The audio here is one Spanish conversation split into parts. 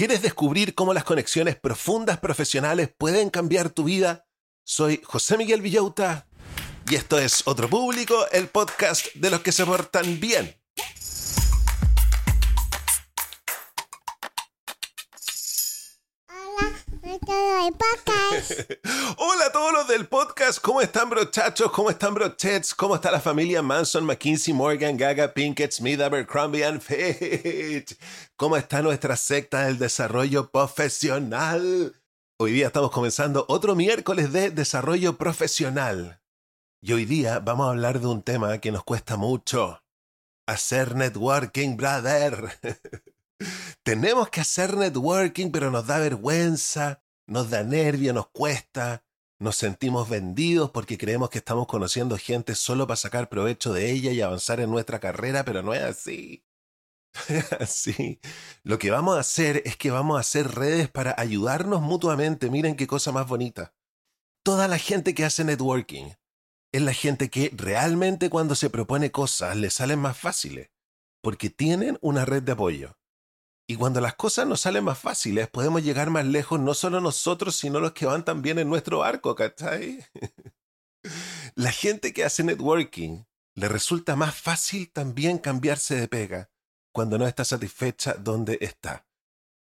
¿Quieres descubrir cómo las conexiones profundas profesionales pueden cambiar tu vida? Soy José Miguel Villauta y esto es Otro Público, el podcast de los que se portan bien. Hola a todos los del podcast, ¿cómo están brochachos? ¿Cómo están brochets? ¿Cómo está la familia Manson, McKinsey, Morgan, Gaga, Pinkett, Smith, Abercrombie and Fitch? ¿Cómo está nuestra secta del desarrollo profesional? Hoy día estamos comenzando otro miércoles de desarrollo profesional. Y hoy día vamos a hablar de un tema que nos cuesta mucho. Hacer networking, brother. Tenemos que hacer networking, pero nos da vergüenza, nos da nervio, nos cuesta, nos sentimos vendidos porque creemos que estamos conociendo gente solo para sacar provecho de ella y avanzar en nuestra carrera, pero no es así. así. Lo que vamos a hacer es que vamos a hacer redes para ayudarnos mutuamente. Miren qué cosa más bonita. Toda la gente que hace networking es la gente que realmente cuando se propone cosas le salen más fáciles, porque tienen una red de apoyo. Y cuando las cosas nos salen más fáciles, podemos llegar más lejos, no solo nosotros, sino los que van también en nuestro arco, ¿cachai? La gente que hace networking le resulta más fácil también cambiarse de pega cuando no está satisfecha donde está.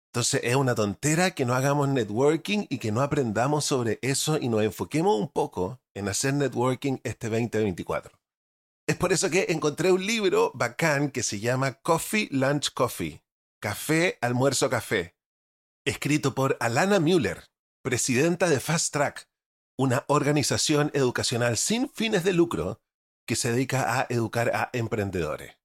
Entonces es una tontera que no hagamos networking y que no aprendamos sobre eso y nos enfoquemos un poco en hacer networking este 2024. Es por eso que encontré un libro bacán que se llama Coffee Lunch Coffee Café, Almuerzo, Café, escrito por Alana Müller, presidenta de Fast Track, una organización educacional sin fines de lucro que se dedica a educar a emprendedores.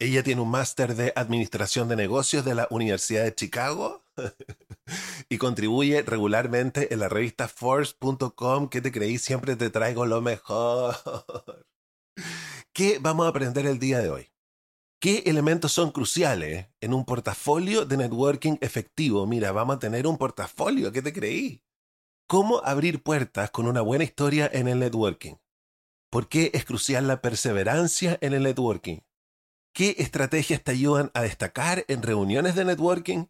Ella tiene un máster de Administración de Negocios de la Universidad de Chicago y contribuye regularmente en la revista Force.com que te creí siempre te traigo lo mejor. ¿Qué vamos a aprender el día de hoy? ¿Qué elementos son cruciales en un portafolio de networking efectivo? Mira, vamos a tener un portafolio, ¿qué te creí? ¿Cómo abrir puertas con una buena historia en el networking? ¿Por qué es crucial la perseverancia en el networking? ¿Qué estrategias te ayudan a destacar en reuniones de networking?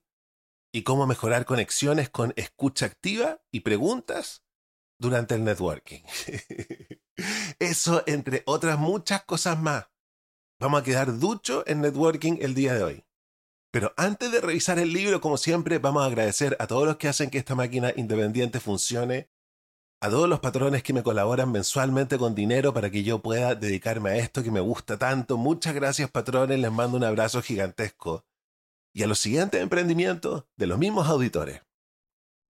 ¿Y cómo mejorar conexiones con escucha activa y preguntas durante el networking? Eso entre otras muchas cosas más. Vamos a quedar ducho en networking el día de hoy. Pero antes de revisar el libro, como siempre, vamos a agradecer a todos los que hacen que esta máquina independiente funcione, a todos los patrones que me colaboran mensualmente con dinero para que yo pueda dedicarme a esto que me gusta tanto. Muchas gracias, patrones, les mando un abrazo gigantesco. Y a los siguientes emprendimientos de los mismos auditores.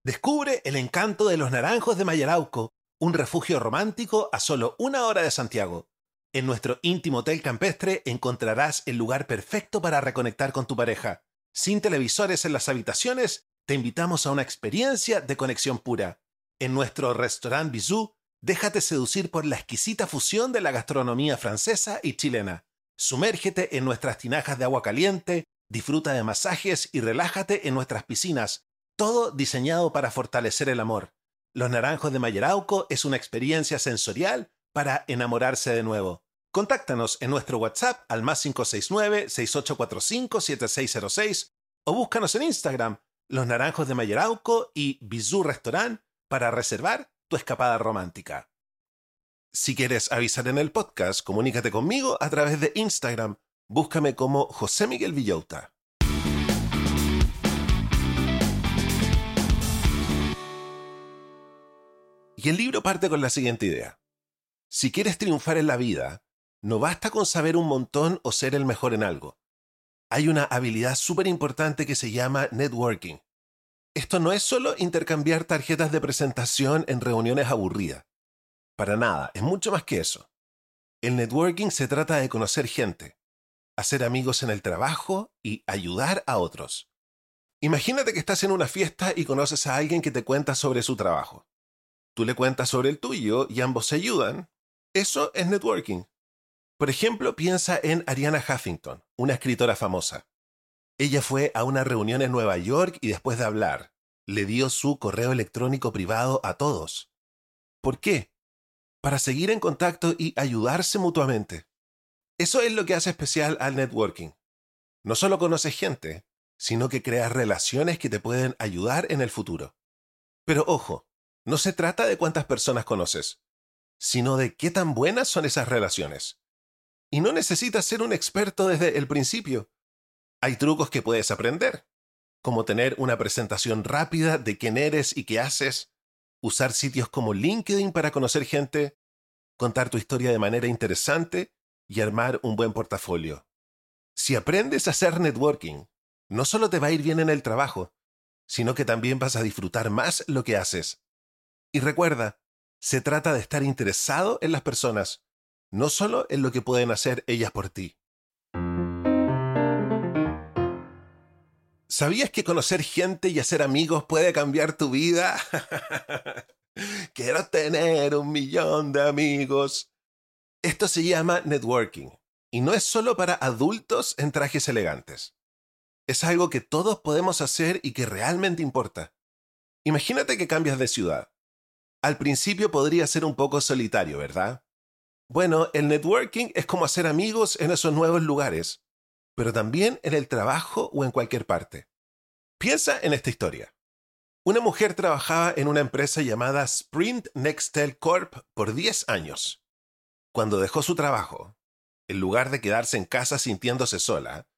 Descubre el encanto de los naranjos de Mayarauco, un refugio romántico a solo una hora de Santiago. En nuestro íntimo hotel campestre encontrarás el lugar perfecto para reconectar con tu pareja. Sin televisores en las habitaciones, te invitamos a una experiencia de conexión pura. En nuestro restaurant Bisou, déjate seducir por la exquisita fusión de la gastronomía francesa y chilena. Sumérgete en nuestras tinajas de agua caliente, disfruta de masajes y relájate en nuestras piscinas, todo diseñado para fortalecer el amor. Los Naranjos de Mayerauco es una experiencia sensorial para enamorarse de nuevo. Contáctanos en nuestro WhatsApp al más 569-6845-7606 o búscanos en Instagram, Los Naranjos de Mayerauco y Bizú Restaurant para reservar tu escapada romántica. Si quieres avisar en el podcast, comunícate conmigo a través de Instagram. Búscame como José Miguel Villota. Y el libro parte con la siguiente idea. Si quieres triunfar en la vida, no basta con saber un montón o ser el mejor en algo. Hay una habilidad súper importante que se llama networking. Esto no es solo intercambiar tarjetas de presentación en reuniones aburridas. Para nada, es mucho más que eso. El networking se trata de conocer gente, hacer amigos en el trabajo y ayudar a otros. Imagínate que estás en una fiesta y conoces a alguien que te cuenta sobre su trabajo. Tú le cuentas sobre el tuyo y ambos se ayudan, eso es networking. Por ejemplo, piensa en Ariana Huffington, una escritora famosa. Ella fue a una reunión en Nueva York y después de hablar, le dio su correo electrónico privado a todos. ¿Por qué? Para seguir en contacto y ayudarse mutuamente. Eso es lo que hace especial al networking. No solo conoces gente, sino que creas relaciones que te pueden ayudar en el futuro. Pero ojo, no se trata de cuántas personas conoces, sino de qué tan buenas son esas relaciones. Y no necesitas ser un experto desde el principio. Hay trucos que puedes aprender, como tener una presentación rápida de quién eres y qué haces, usar sitios como LinkedIn para conocer gente, contar tu historia de manera interesante y armar un buen portafolio. Si aprendes a hacer networking, no solo te va a ir bien en el trabajo, sino que también vas a disfrutar más lo que haces. Y recuerda, se trata de estar interesado en las personas, no solo en lo que pueden hacer ellas por ti. ¿Sabías que conocer gente y hacer amigos puede cambiar tu vida? Quiero tener un millón de amigos. Esto se llama networking y no es solo para adultos en trajes elegantes. Es algo que todos podemos hacer y que realmente importa. Imagínate que cambias de ciudad. Al principio podría ser un poco solitario, ¿verdad? Bueno, el networking es como hacer amigos en esos nuevos lugares, pero también en el trabajo o en cualquier parte. Piensa en esta historia. Una mujer trabajaba en una empresa llamada Sprint Nextel Corp por 10 años. Cuando dejó su trabajo, en lugar de quedarse en casa sintiéndose sola,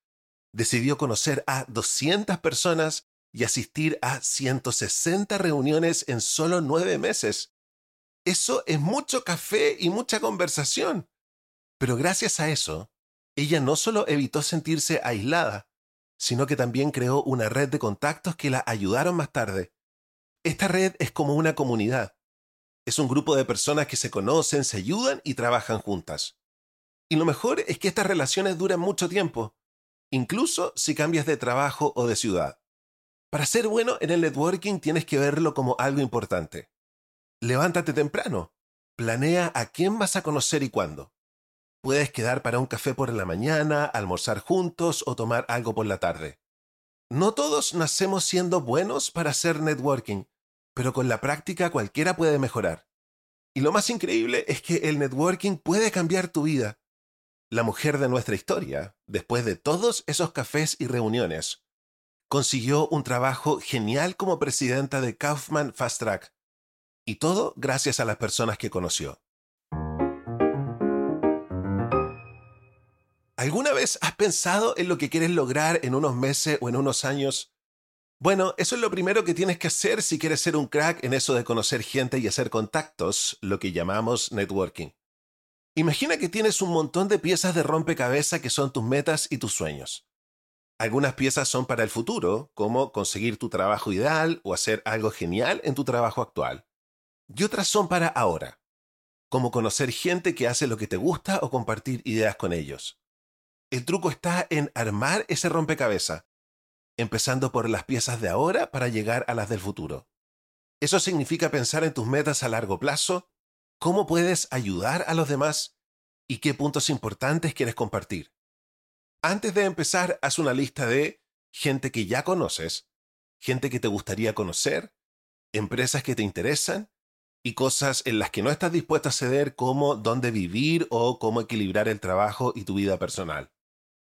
decidió conocer a 200 personas y asistir a 160 reuniones en solo nueve meses. Eso es mucho café y mucha conversación. Pero gracias a eso, ella no solo evitó sentirse aislada, sino que también creó una red de contactos que la ayudaron más tarde. Esta red es como una comunidad. Es un grupo de personas que se conocen, se ayudan y trabajan juntas. Y lo mejor es que estas relaciones duran mucho tiempo, incluso si cambias de trabajo o de ciudad. Para ser bueno en el networking tienes que verlo como algo importante. Levántate temprano. Planea a quién vas a conocer y cuándo. Puedes quedar para un café por la mañana, almorzar juntos o tomar algo por la tarde. No todos nacemos siendo buenos para hacer networking, pero con la práctica cualquiera puede mejorar. Y lo más increíble es que el networking puede cambiar tu vida. La mujer de nuestra historia, después de todos esos cafés y reuniones, consiguió un trabajo genial como presidenta de Kaufman Fast Track. Y todo gracias a las personas que conoció. ¿Alguna vez has pensado en lo que quieres lograr en unos meses o en unos años? Bueno, eso es lo primero que tienes que hacer si quieres ser un crack en eso de conocer gente y hacer contactos, lo que llamamos networking. Imagina que tienes un montón de piezas de rompecabezas que son tus metas y tus sueños. Algunas piezas son para el futuro, como conseguir tu trabajo ideal o hacer algo genial en tu trabajo actual. Y otras son para ahora, como conocer gente que hace lo que te gusta o compartir ideas con ellos. El truco está en armar ese rompecabezas, empezando por las piezas de ahora para llegar a las del futuro. Eso significa pensar en tus metas a largo plazo, cómo puedes ayudar a los demás y qué puntos importantes quieres compartir. Antes de empezar, haz una lista de gente que ya conoces, gente que te gustaría conocer, empresas que te interesan y cosas en las que no estás dispuesto a ceder como dónde vivir o cómo equilibrar el trabajo y tu vida personal.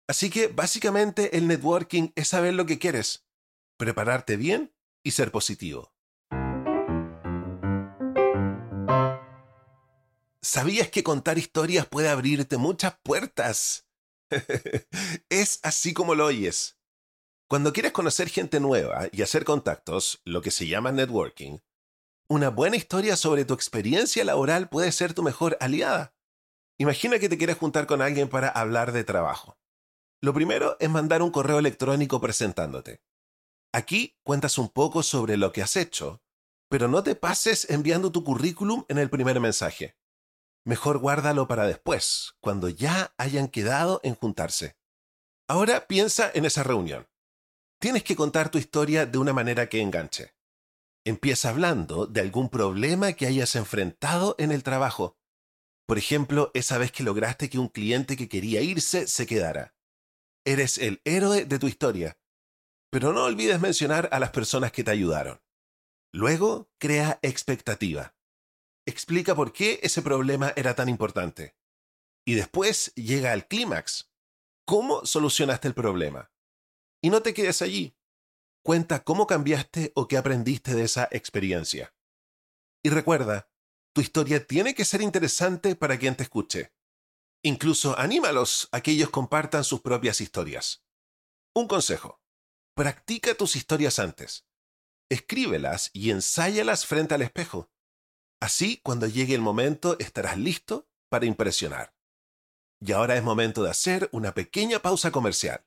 Así que básicamente el networking es saber lo que quieres, prepararte bien y ser positivo. ¿Sabías que contar historias puede abrirte muchas puertas? es así como lo oyes. Cuando quieres conocer gente nueva y hacer contactos, lo que se llama networking, una buena historia sobre tu experiencia laboral puede ser tu mejor aliada. Imagina que te quieres juntar con alguien para hablar de trabajo. Lo primero es mandar un correo electrónico presentándote. Aquí cuentas un poco sobre lo que has hecho, pero no te pases enviando tu currículum en el primer mensaje. Mejor guárdalo para después, cuando ya hayan quedado en juntarse. Ahora piensa en esa reunión. Tienes que contar tu historia de una manera que enganche. Empieza hablando de algún problema que hayas enfrentado en el trabajo. Por ejemplo, esa vez que lograste que un cliente que quería irse se quedara. Eres el héroe de tu historia. Pero no olvides mencionar a las personas que te ayudaron. Luego, crea expectativa. Explica por qué ese problema era tan importante. Y después llega al clímax. ¿Cómo solucionaste el problema? Y no te quedes allí. Cuenta cómo cambiaste o qué aprendiste de esa experiencia. Y recuerda, tu historia tiene que ser interesante para quien te escuche. Incluso anímalos a que ellos compartan sus propias historias. Un consejo. Practica tus historias antes. Escríbelas y ensáyalas frente al espejo. Así, cuando llegue el momento, estarás listo para impresionar. Y ahora es momento de hacer una pequeña pausa comercial.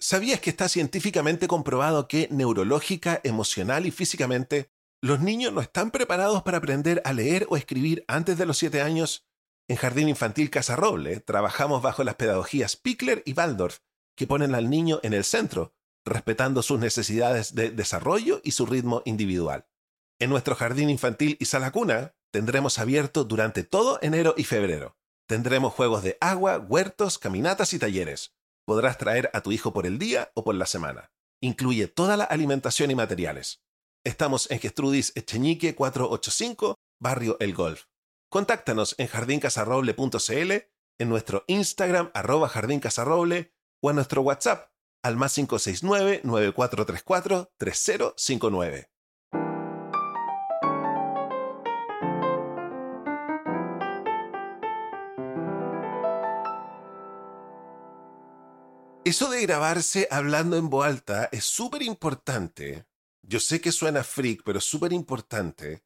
¿Sabías que está científicamente comprobado que neurológica, emocional y físicamente los niños no están preparados para aprender a leer o escribir antes de los 7 años? En Jardín Infantil Casa Roble trabajamos bajo las pedagogías Pickler y Waldorf, que ponen al niño en el centro, respetando sus necesidades de desarrollo y su ritmo individual. En nuestro jardín infantil y sala cuna tendremos abierto durante todo enero y febrero. Tendremos juegos de agua, huertos, caminatas y talleres. Podrás traer a tu hijo por el día o por la semana. Incluye toda la alimentación y materiales. Estamos en Gestrudis Echeñique 485, Barrio El Golf. Contáctanos en jardincasarroble.cl, en nuestro Instagram arroba jardincasarroble o en nuestro WhatsApp al más 569-9434-3059. Eso de grabarse hablando en voz alta es súper importante. Yo sé que suena freak, pero es súper importante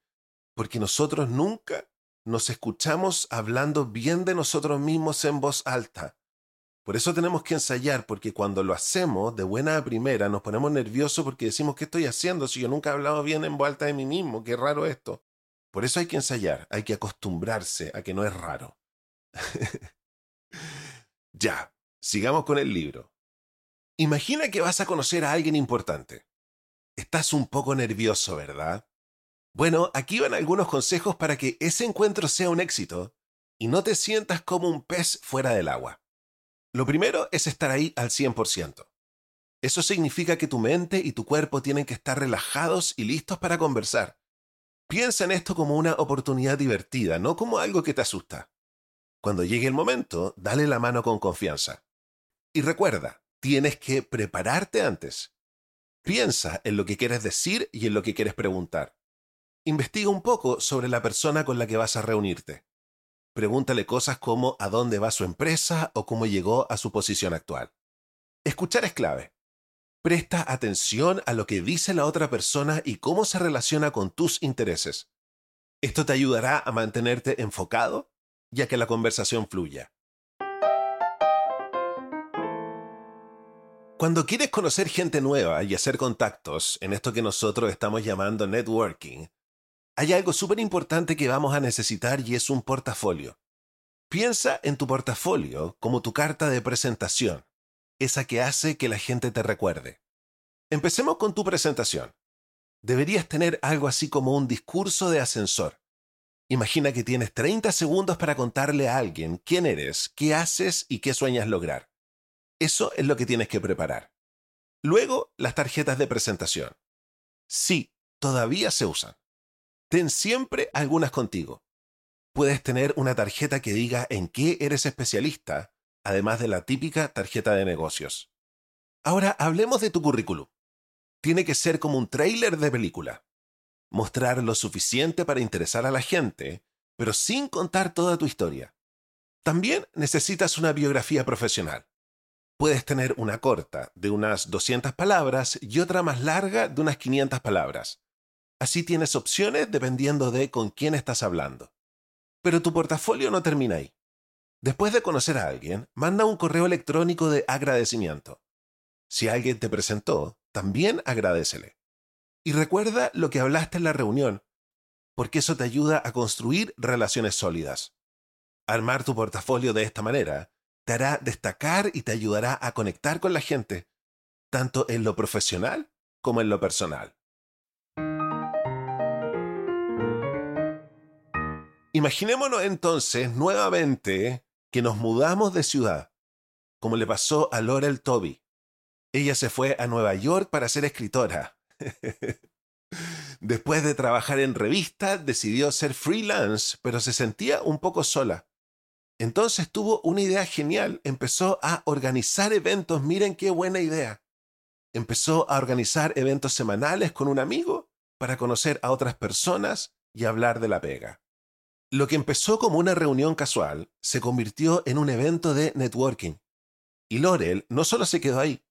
porque nosotros nunca nos escuchamos hablando bien de nosotros mismos en voz alta. Por eso tenemos que ensayar, porque cuando lo hacemos de buena a primera nos ponemos nerviosos porque decimos, ¿qué estoy haciendo si yo nunca he hablado bien en voz alta de mí mismo? Qué raro esto. Por eso hay que ensayar, hay que acostumbrarse a que no es raro. ya, sigamos con el libro. Imagina que vas a conocer a alguien importante. Estás un poco nervioso, ¿verdad? Bueno, aquí van algunos consejos para que ese encuentro sea un éxito y no te sientas como un pez fuera del agua. Lo primero es estar ahí al 100%. Eso significa que tu mente y tu cuerpo tienen que estar relajados y listos para conversar. Piensa en esto como una oportunidad divertida, no como algo que te asusta. Cuando llegue el momento, dale la mano con confianza. Y recuerda, tienes que prepararte antes. Piensa en lo que quieres decir y en lo que quieres preguntar. Investiga un poco sobre la persona con la que vas a reunirte. Pregúntale cosas como a dónde va su empresa o cómo llegó a su posición actual. Escuchar es clave. Presta atención a lo que dice la otra persona y cómo se relaciona con tus intereses. Esto te ayudará a mantenerte enfocado y a que la conversación fluya. Cuando quieres conocer gente nueva y hacer contactos en esto que nosotros estamos llamando networking, hay algo súper importante que vamos a necesitar y es un portafolio. Piensa en tu portafolio como tu carta de presentación, esa que hace que la gente te recuerde. Empecemos con tu presentación. Deberías tener algo así como un discurso de ascensor. Imagina que tienes 30 segundos para contarle a alguien quién eres, qué haces y qué sueñas lograr. Eso es lo que tienes que preparar. Luego, las tarjetas de presentación. Sí, todavía se usan. Ten siempre algunas contigo. Puedes tener una tarjeta que diga en qué eres especialista, además de la típica tarjeta de negocios. Ahora hablemos de tu currículum. Tiene que ser como un tráiler de película. Mostrar lo suficiente para interesar a la gente, pero sin contar toda tu historia. También necesitas una biografía profesional. Puedes tener una corta, de unas 200 palabras, y otra más larga, de unas 500 palabras. Así tienes opciones dependiendo de con quién estás hablando. Pero tu portafolio no termina ahí. Después de conocer a alguien, manda un correo electrónico de agradecimiento. Si alguien te presentó, también agradecele. Y recuerda lo que hablaste en la reunión, porque eso te ayuda a construir relaciones sólidas. Armar tu portafolio de esta manera te hará destacar y te ayudará a conectar con la gente, tanto en lo profesional como en lo personal. Imaginémonos entonces nuevamente que nos mudamos de ciudad, como le pasó a Laurel Toby. Ella se fue a Nueva York para ser escritora. Después de trabajar en revista, decidió ser freelance, pero se sentía un poco sola. Entonces tuvo una idea genial, empezó a organizar eventos, miren qué buena idea. Empezó a organizar eventos semanales con un amigo para conocer a otras personas y hablar de la pega. Lo que empezó como una reunión casual se convirtió en un evento de networking. Y Laurel no solo se quedó ahí,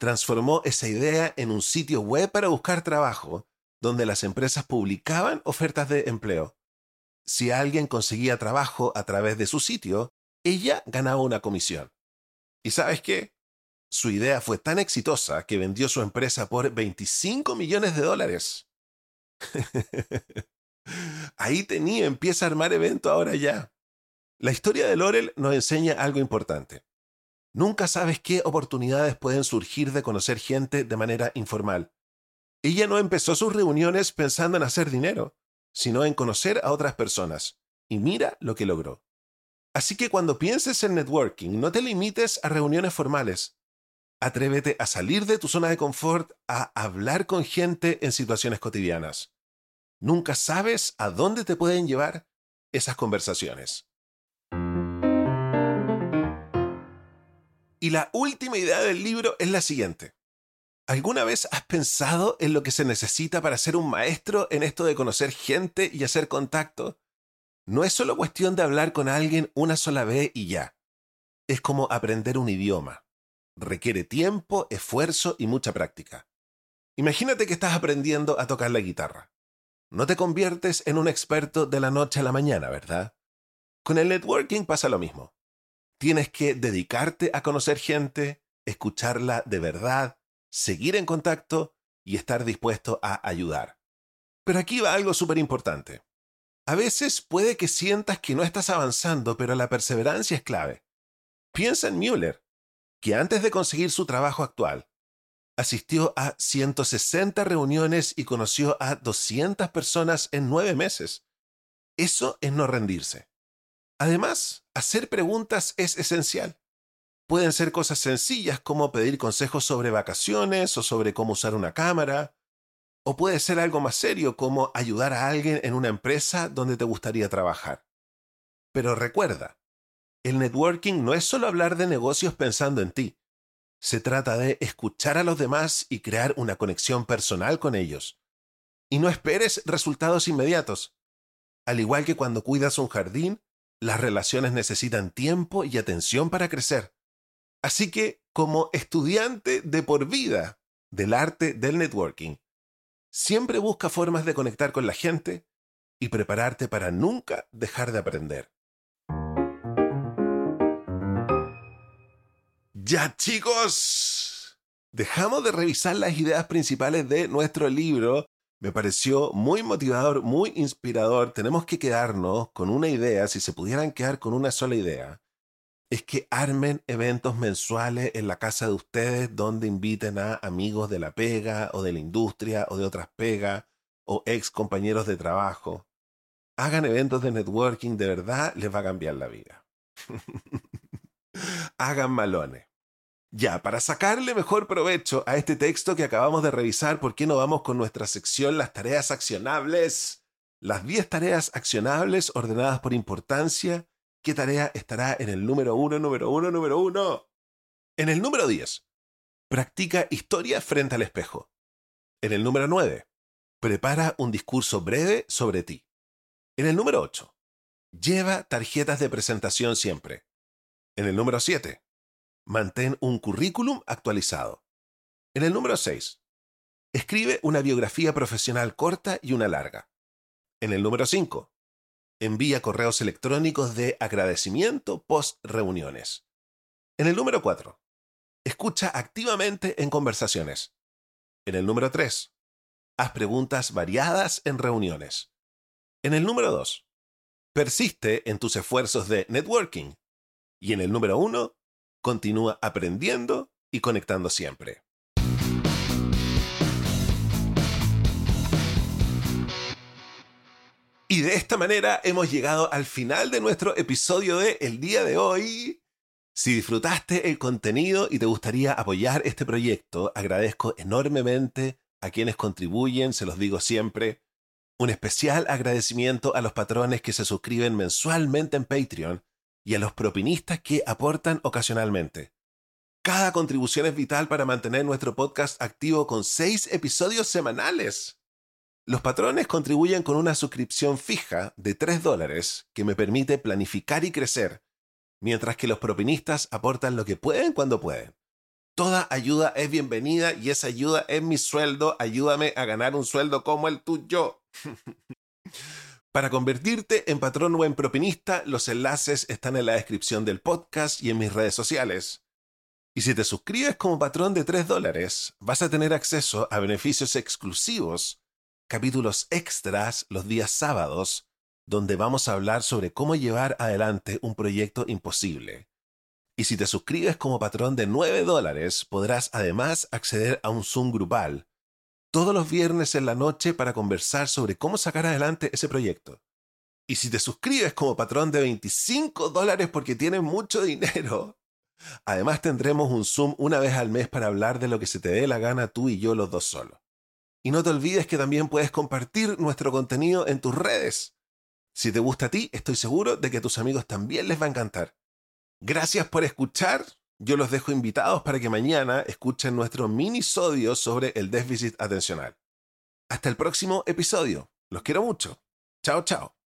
transformó esa idea en un sitio web para buscar trabajo, donde las empresas publicaban ofertas de empleo. Si alguien conseguía trabajo a través de su sitio, ella ganaba una comisión. ¿Y sabes qué? Su idea fue tan exitosa que vendió su empresa por 25 millones de dólares. Ahí tenía, empieza a armar evento ahora ya. La historia de Laurel nos enseña algo importante. Nunca sabes qué oportunidades pueden surgir de conocer gente de manera informal. Ella no empezó sus reuniones pensando en hacer dinero, sino en conocer a otras personas. Y mira lo que logró. Así que cuando pienses en networking, no te limites a reuniones formales. Atrévete a salir de tu zona de confort, a hablar con gente en situaciones cotidianas. Nunca sabes a dónde te pueden llevar esas conversaciones. Y la última idea del libro es la siguiente. ¿Alguna vez has pensado en lo que se necesita para ser un maestro en esto de conocer gente y hacer contacto? No es solo cuestión de hablar con alguien una sola vez y ya. Es como aprender un idioma. Requiere tiempo, esfuerzo y mucha práctica. Imagínate que estás aprendiendo a tocar la guitarra. No te conviertes en un experto de la noche a la mañana, ¿verdad? Con el networking pasa lo mismo. Tienes que dedicarte a conocer gente, escucharla de verdad, seguir en contacto y estar dispuesto a ayudar. Pero aquí va algo súper importante. A veces puede que sientas que no estás avanzando, pero la perseverancia es clave. Piensa en Müller, que antes de conseguir su trabajo actual, asistió a 160 reuniones y conoció a 200 personas en nueve meses. Eso es no rendirse. Además, hacer preguntas es esencial. Pueden ser cosas sencillas como pedir consejos sobre vacaciones o sobre cómo usar una cámara, o puede ser algo más serio como ayudar a alguien en una empresa donde te gustaría trabajar. Pero recuerda, el networking no es solo hablar de negocios pensando en ti. Se trata de escuchar a los demás y crear una conexión personal con ellos. Y no esperes resultados inmediatos. Al igual que cuando cuidas un jardín, las relaciones necesitan tiempo y atención para crecer. Así que, como estudiante de por vida del arte del networking, siempre busca formas de conectar con la gente y prepararte para nunca dejar de aprender. Ya chicos, dejamos de revisar las ideas principales de nuestro libro. Me pareció muy motivador, muy inspirador. Tenemos que quedarnos con una idea, si se pudieran quedar con una sola idea es que armen eventos mensuales en la casa de ustedes donde inviten a amigos de la pega o de la industria o de otras pegas o ex compañeros de trabajo. Hagan eventos de networking, de verdad les va a cambiar la vida. Hagan malones. Ya, para sacarle mejor provecho a este texto que acabamos de revisar, ¿por qué no vamos con nuestra sección Las tareas accionables? Las 10 tareas accionables ordenadas por importancia ¿Qué tarea estará en el número uno, número uno, número uno? En el número 10, practica historia frente al espejo. En el número 9, prepara un discurso breve sobre ti. En el número 8, lleva tarjetas de presentación siempre. En el número 7, mantén un currículum actualizado. En el número 6, escribe una biografía profesional corta y una larga. En el número 5, envía correos electrónicos de agradecimiento post reuniones. En el número 4, escucha activamente en conversaciones. En el número 3, haz preguntas variadas en reuniones. En el número 2, persiste en tus esfuerzos de networking. Y en el número 1, continúa aprendiendo y conectando siempre. Y de esta manera hemos llegado al final de nuestro episodio de El día de hoy. Si disfrutaste el contenido y te gustaría apoyar este proyecto, agradezco enormemente a quienes contribuyen, se los digo siempre. Un especial agradecimiento a los patrones que se suscriben mensualmente en Patreon y a los propinistas que aportan ocasionalmente. Cada contribución es vital para mantener nuestro podcast activo con seis episodios semanales. Los patrones contribuyen con una suscripción fija de 3 dólares que me permite planificar y crecer, mientras que los propinistas aportan lo que pueden cuando pueden. Toda ayuda es bienvenida y esa ayuda es mi sueldo. Ayúdame a ganar un sueldo como el tuyo. Para convertirte en patrón o en propinista, los enlaces están en la descripción del podcast y en mis redes sociales. Y si te suscribes como patrón de 3 dólares, vas a tener acceso a beneficios exclusivos, capítulos extras los días sábados, donde vamos a hablar sobre cómo llevar adelante un proyecto imposible. Y si te suscribes como patrón de 9 dólares, podrás además acceder a un Zoom grupal todos los viernes en la noche para conversar sobre cómo sacar adelante ese proyecto. Y si te suscribes como patrón de 25 dólares porque tienes mucho dinero, además tendremos un Zoom una vez al mes para hablar de lo que se te dé la gana tú y yo los dos solos. Y no te olvides que también puedes compartir nuestro contenido en tus redes. Si te gusta a ti, estoy seguro de que a tus amigos también les va a encantar. Gracias por escuchar. Yo los dejo invitados para que mañana escuchen nuestro minisodio sobre el déficit atencional. Hasta el próximo episodio. Los quiero mucho. Chao, chao.